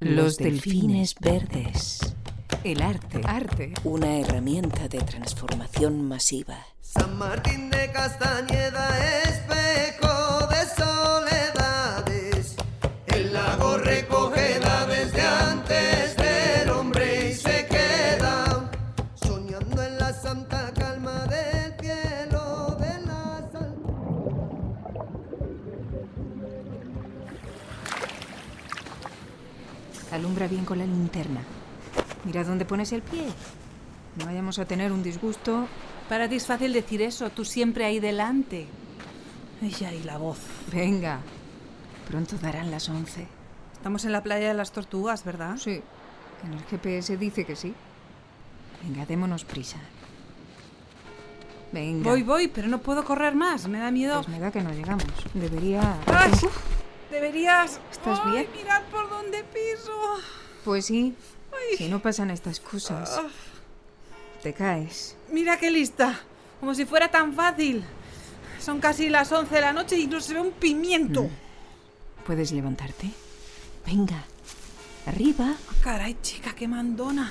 Los delfines verdes. El arte. Arte. Una herramienta de transformación masiva. San Martín de Castañeda, espejo Alumbra bien con la linterna. Mira dónde pones el pie. No vayamos a tener un disgusto. Para ti es fácil decir eso, tú siempre ahí delante. Ella y la voz. Venga. Pronto darán las 11. Estamos en la playa de las tortugas, ¿verdad? Sí. En el GPS dice que sí. Venga, démonos prisa. Venga. Voy, voy, pero no puedo correr más, me da miedo. Pues me da que no llegamos. Debería. ¡Ay! Deberías. ¿Estás Ay, bien? Mirad por dónde piso. Pues sí. Ay. Si no pasan estas cosas. Ah, Te caes. Mira qué lista. Como si fuera tan fácil. Son casi las 11 de la noche y no se ve un pimiento. Mm. ¿Puedes levantarte? Venga. Arriba. Ah, Caray, chica, qué mandona.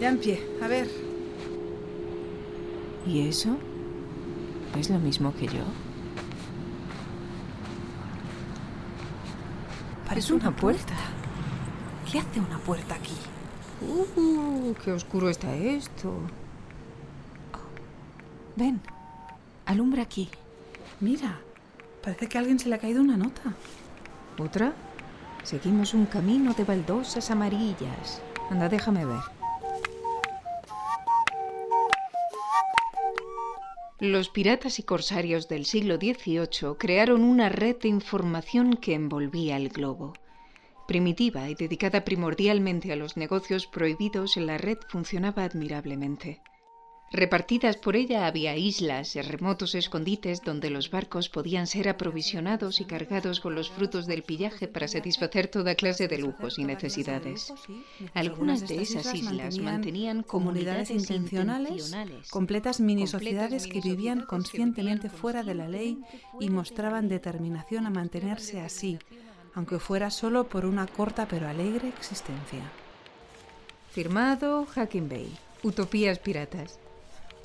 Ya en pie, a ver. ¿Y eso? ¿Es lo mismo que yo? Parece una puerta. ¿Qué hace una puerta aquí? Uh, qué oscuro está esto. Oh, Ven, alumbra aquí. Mira, parece que a alguien se le ha caído una nota. ¿Otra? Seguimos un camino de baldosas amarillas. Anda, déjame ver. Los piratas y corsarios del siglo XVIII crearon una red de información que envolvía el globo. Primitiva y dedicada primordialmente a los negocios prohibidos, la red funcionaba admirablemente. Repartidas por ella había islas y remotos escondites donde los barcos podían ser aprovisionados y cargados con los frutos del pillaje para satisfacer toda clase de lujos y necesidades. Algunas de esas islas mantenían comunidades intencionales, completas mini sociedades que vivían conscientemente fuera de la ley y mostraban determinación a mantenerse así, aunque fuera solo por una corta pero alegre existencia. Firmado Hacking Bay. Utopías piratas.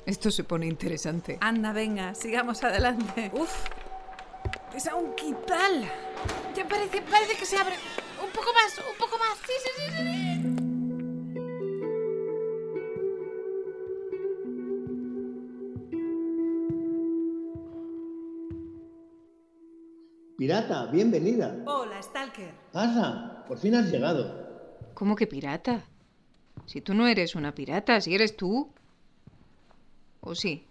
Esto se pone interesante. Anda, venga, sigamos adelante. Uf, pesa un quital. Ya parece, parece que se abre. Un poco más, un poco más. Sí, sí, sí, sí. Pirata, bienvenida. Hola, Stalker. Pasa, por fin has llegado. ¿Cómo que pirata? Si tú no eres una pirata, si eres tú. ¿O sí?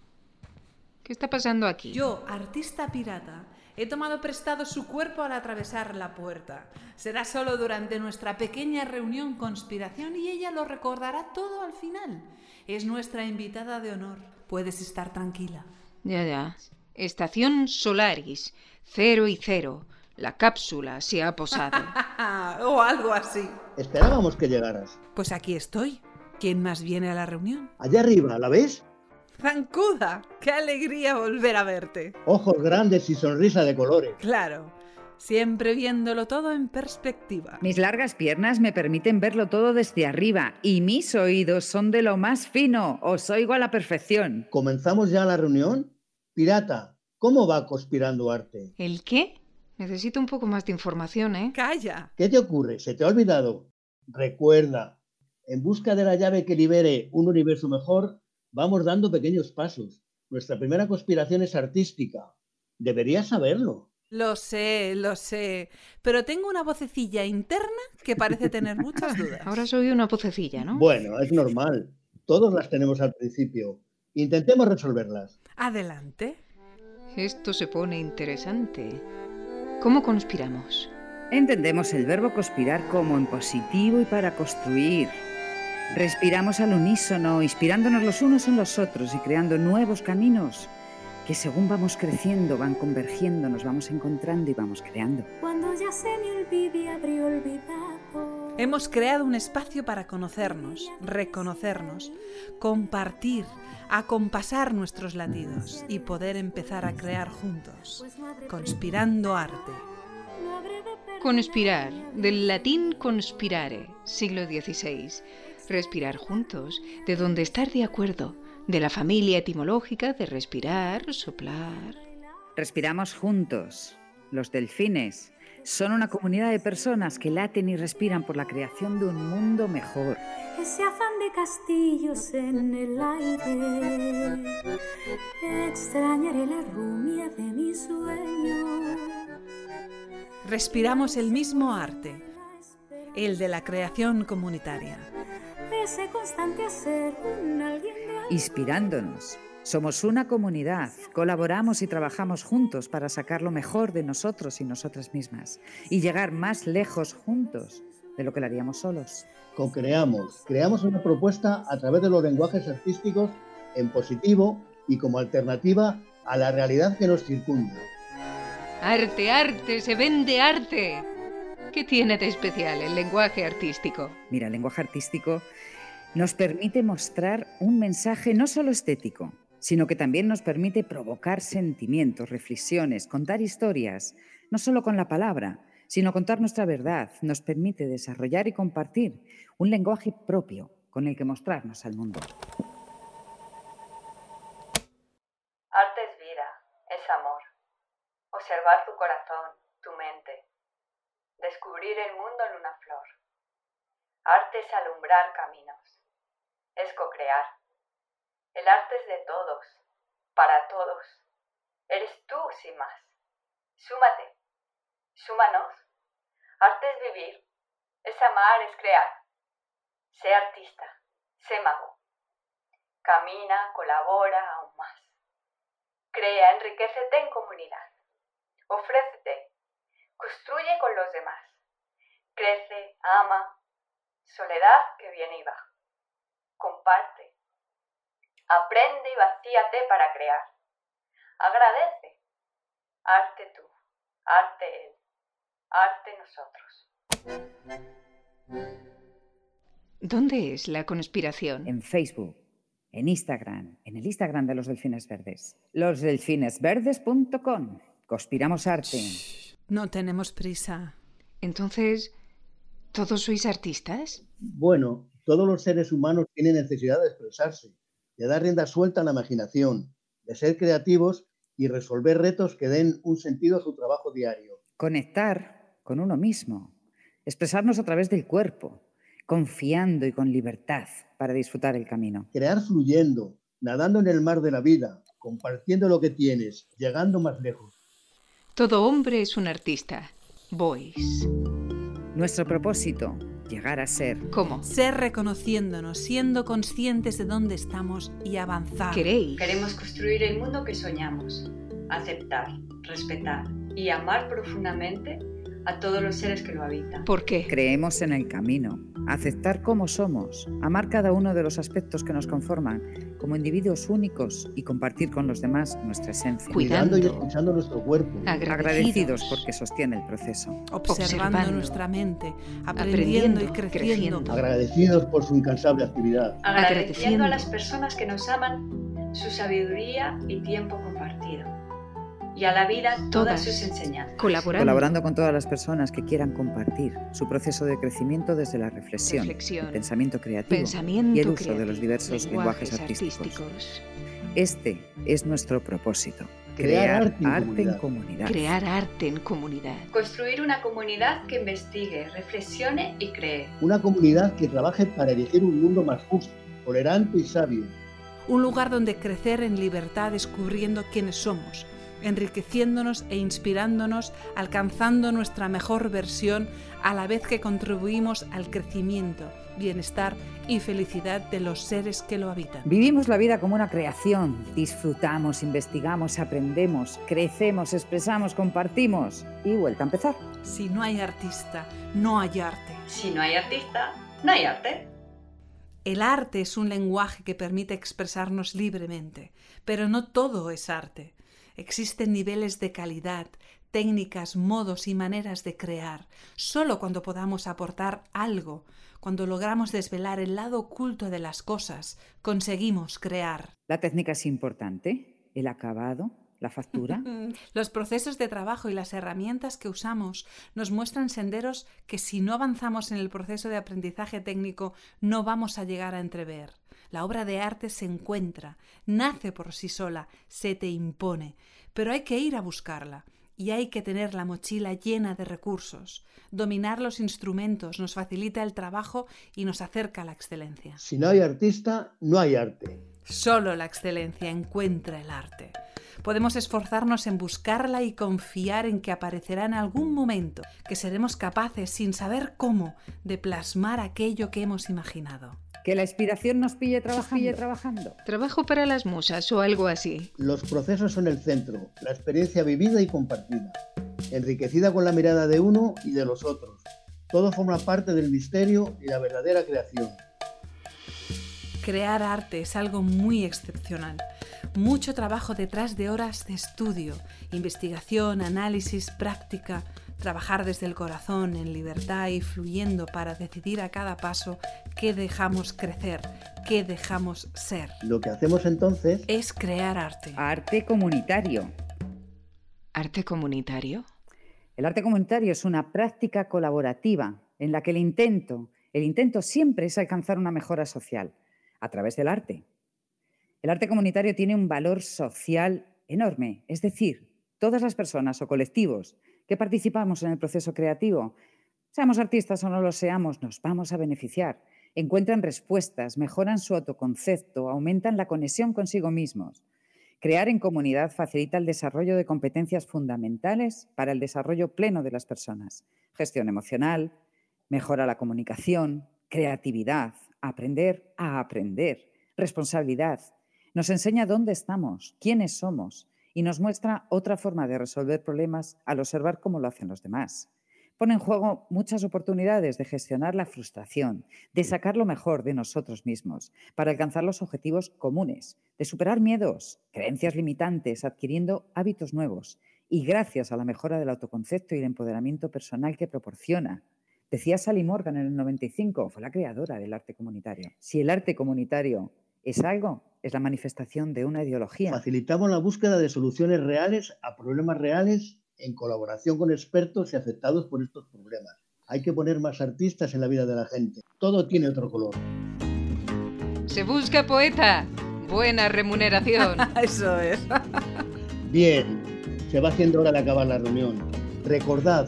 ¿Qué está pasando aquí? Yo, artista pirata, he tomado prestado su cuerpo al atravesar la puerta. Será solo durante nuestra pequeña reunión conspiración y ella lo recordará todo al final. Es nuestra invitada de honor. Puedes estar tranquila. Ya, ya. Estación Solaris. Cero y cero. La cápsula se ha posado. o algo así. Esperábamos que llegaras. Pues aquí estoy. ¿Quién más viene a la reunión? Allá arriba, ¿la ves? Zancuda, qué alegría volver a verte. Ojos grandes y sonrisa de colores. Claro, siempre viéndolo todo en perspectiva. Mis largas piernas me permiten verlo todo desde arriba y mis oídos son de lo más fino. Os oigo a la perfección. ¿Comenzamos ya la reunión? Pirata, ¿cómo va conspirando arte? ¿El qué? Necesito un poco más de información, ¿eh? Calla. ¿Qué te ocurre? ¿Se te ha olvidado? Recuerda, en busca de la llave que libere un universo mejor, vamos dando pequeños pasos. Nuestra primera conspiración es artística. Deberías saberlo. Lo sé, lo sé. Pero tengo una vocecilla interna que parece tener muchas dudas. Ahora soy una vocecilla, ¿no? Bueno, es normal. Todos las tenemos al principio. Intentemos resolverlas. Adelante. Esto se pone interesante. ¿Cómo conspiramos? Entendemos el verbo conspirar como en positivo y para construir. Respiramos al unísono, inspirándonos los unos en los otros y creando nuevos caminos que según vamos creciendo van convergiendo, nos vamos encontrando y vamos creando. Cuando ya se me olvide habré olvidado. Hemos creado un espacio para conocernos, reconocernos, compartir, acompasar nuestros latidos y poder empezar a crear juntos, conspirando arte. Conspirar, del latín conspirare, siglo XVI. Respirar juntos, de donde estar de acuerdo, de la familia etimológica de respirar, soplar. Respiramos juntos. Los delfines son una comunidad de personas que laten y respiran por la creación de un mundo mejor. Ese afán de castillos en el aire. Extrañaré la rumia de mi sueño. Respiramos el mismo arte, el de la creación comunitaria. Ese constante hacer un alguien de Inspirándonos. Somos una comunidad, colaboramos y trabajamos juntos para sacar lo mejor de nosotros y nosotras mismas y llegar más lejos juntos de lo que lo haríamos solos. Co-creamos, creamos una propuesta a través de los lenguajes artísticos en positivo y como alternativa a la realidad que nos circunda. Arte, arte, se vende arte. ¿Qué tiene de especial el lenguaje artístico? Mira, el lenguaje artístico nos permite mostrar un mensaje no solo estético, sino que también nos permite provocar sentimientos, reflexiones, contar historias, no solo con la palabra, sino contar nuestra verdad. Nos permite desarrollar y compartir un lenguaje propio con el que mostrarnos al mundo. Arte es vida, es amor. Observar tu corazón, tu mente. Descubrir el mundo en una flor. Arte es alumbrar caminos. Es co-crear. El arte es de todos, para todos. Eres tú sin más. Súmate. Súmanos. Arte es vivir. Es amar, es crear. Sé artista. Sé mago. Camina, colabora aún más. Crea, enriquecete en comunidad. Ofrécete. Construye con los demás. Crece, ama. Soledad que viene y va. Comparte. Aprende y vacíate para crear. Agradece. Arte tú. Arte él. Arte nosotros. ¿Dónde es la conspiración? En Facebook, en Instagram, en el Instagram de los Delfines Verdes. Losdelfinesverdes.com. Conspiramos arte. No tenemos prisa. Entonces, ¿todos sois artistas? Bueno, todos los seres humanos tienen necesidad de expresarse, de dar rienda suelta a la imaginación, de ser creativos y resolver retos que den un sentido a su trabajo diario. Conectar con uno mismo. Expresarnos a través del cuerpo, confiando y con libertad para disfrutar el camino. Crear fluyendo, nadando en el mar de la vida, compartiendo lo que tienes, llegando más lejos. Todo hombre es un artista. Voice. Nuestro propósito, llegar a ser. ¿Cómo? Ser reconociéndonos, siendo conscientes de dónde estamos y avanzar. ¿Queréis? Queremos construir el mundo que soñamos. Aceptar, respetar y amar profundamente a todos los seres que lo habitan. ¿Por qué? Creemos en el camino, aceptar cómo somos, amar cada uno de los aspectos que nos conforman como individuos únicos y compartir con los demás nuestra esencia. Cuidando. Cuidando y escuchando nuestro cuerpo. Agradecidos. Agradecidos porque sostiene el proceso. Observando, Observando, nuestra mente, aprendiendo, aprendiendo, y creciendo. creciendo. Agradecidos por su incansable actividad. Agradeciendo a las personas que nos aman su sabiduría y tiempo. Y a la vida todas, Todas. sus enseñanzas. Colaborando. Colaborando con todas las personas que quieran compartir su proceso de crecimiento desde la reflexión, Reflexión. el pensamiento creativo Pensamiento y el uso creativo, de los diversos lenguajes, artísticos. artísticos. Este es nuestro propósito, Crear crear, arte en arte en comunidad. comunidad. Crear arte en comunidad. Construir una comunidad que investigue, reflexione y cree. Una comunidad que trabaje para elegir un mundo más justo, tolerante y sabio. Un lugar donde crecer en libertad descubriendo quiénes somos, enriqueciéndonos e inspirándonos, alcanzando nuestra mejor versión a la vez que contribuimos al crecimiento, bienestar y felicidad de los seres que lo habitan. Vivimos la vida como una creación, disfrutamos, investigamos, aprendemos, crecemos, expresamos, compartimos y vuelta a empezar. Si no hay artista, no hay arte. Si no hay artista, no hay arte. El arte es un lenguaje que permite expresarnos libremente, pero no todo es arte. Existen niveles de calidad, técnicas, modos y maneras de crear. Solo cuando podamos aportar algo, cuando logramos desvelar el lado oculto de las cosas, conseguimos crear. La técnica es importante, el acabado, ¿La factura? Los procesos de trabajo y las herramientas que usamos nos muestran senderos que si no avanzamos en el proceso de aprendizaje técnico no vamos a llegar a entrever. La obra de arte se encuentra, nace por sí sola, se te impone, pero hay que ir a buscarla y hay que tener la mochila llena de recursos. Dominar los instrumentos nos facilita el trabajo y nos acerca a la excelencia. Si no hay artista, no hay arte. Solo la excelencia encuentra el arte. Podemos esforzarnos en buscarla y confiar en que aparecerá en algún momento, que seremos capaces, sin saber cómo, de plasmar aquello que hemos imaginado. Que la inspiración nos pille trabajando. Pille trabajando. Trabajo para las musas o algo así. Los procesos son el centro, la experiencia vivida y compartida, enriquecida con la mirada de uno y de los otros. Todo forma parte del misterio y la verdadera creación. Crear arte es algo muy excepcional. Mucho trabajo detrás de horas de estudio, investigación, análisis, práctica, trabajar desde el corazón, en libertad y fluyendo para decidir a cada paso qué dejamos crecer, qué dejamos ser. Lo que hacemos entonces Es crear arte. Arte comunitario. ¿Arte comunitario? El arte comunitario es una práctica colaborativa en la que el intento, el intento siempre es alcanzar una mejora social a través del arte. El arte comunitario tiene un valor social enorme, es decir, todas las personas o colectivos que participamos en el proceso creativo, seamos artistas o no lo seamos, nos vamos a beneficiar. Encuentran respuestas, mejoran su autoconcepto, aumentan la conexión consigo mismos. Crear en comunidad facilita el desarrollo de competencias fundamentales para el desarrollo pleno de las personas. Gestión emocional, mejora la comunicación, creatividad, aprender a aprender, responsabilidad. Nos enseña dónde estamos, quiénes somos y nos muestra otra forma de resolver problemas al observar cómo lo hacen los demás. Pone en juego muchas oportunidades de gestionar la frustración, de sacar lo mejor de nosotros mismos, para alcanzar los objetivos comunes, de superar miedos, creencias limitantes, adquiriendo hábitos nuevos y gracias a la mejora del autoconcepto y el empoderamiento personal que proporciona. Decía Sally Morgan en el 95, fue la creadora del arte comunitario. Si el arte comunitario es algo, es la manifestación de una ideología. facilitamos la búsqueda de soluciones reales a problemas reales en colaboración con expertos y afectados por estos problemas. Hay que poner más artistas en la vida de la gente. Todo tiene otro color. Se busca poeta. Buena remuneración. Eso es. Bien, se va haciendo hora de acabar la reunión. Recordad,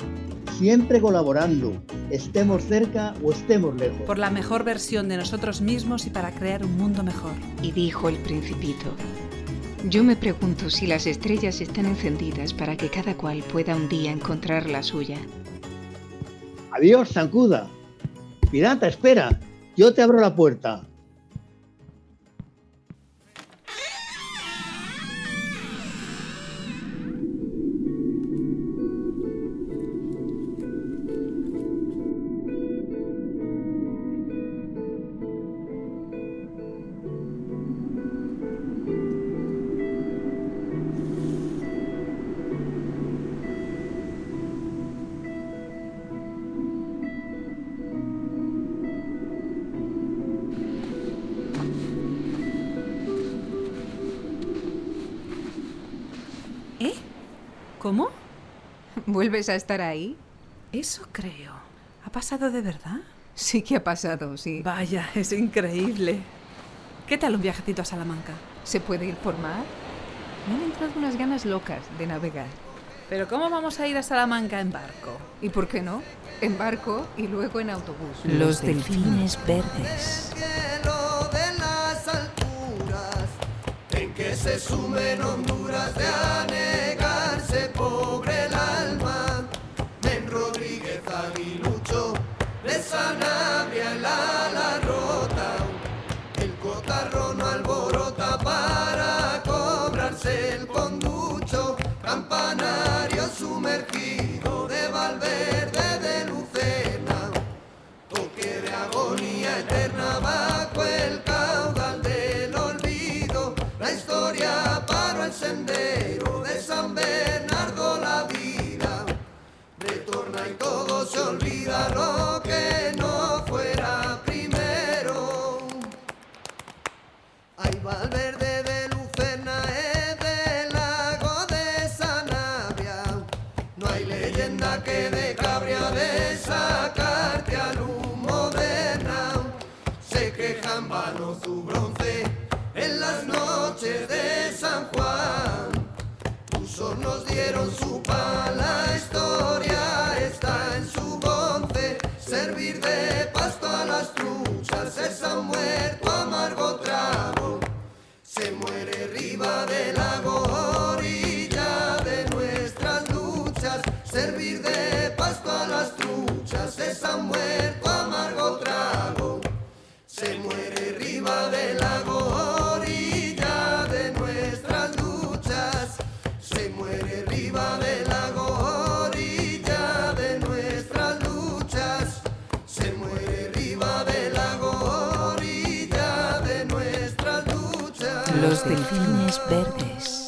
siempre colaborando, estemos cerca o estemos lejos. Por la mejor versión de nosotros mismos y para crear un mundo mejor. Y dijo el principito, yo me pregunto si las estrellas están encendidas para que cada cual pueda un día encontrar la suya. Adiós, Zancuda. Pirata, espera. Yo te abro la puerta. ¿Cómo? ¿Vuelves a estar ahí? Eso creo. ¿Ha pasado de verdad? Sí que ha pasado, sí. Vaya, es increíble. ¿Qué tal un viajecito a Salamanca? ¿Se puede ir por mar? Me han entrado unas ganas locas de navegar. Pero ¿cómo vamos a ir a Salamanca en barco? ¿Y por qué no? En barco y luego en autobús. Los delfines verdes. cielo de las alturas, en que se sumen Honduras de tienda que de cabria de sacarte a luz moderna se quejan vano su bronce en las noches de San Juan. Usos nos dieron su pan, la historia está en su bonce, servir de pasto a las truchas es han muerto amargo trago, se muere arriba del lago. De pasto a las truchas, se han muerto amargo trago, se muere arriba del lago, orilla de nuestras luchas, se muere arriba del lago, orilla de nuestras luchas, se muere arriba del lago, orilla de nuestras luchas. Los delfines verdes.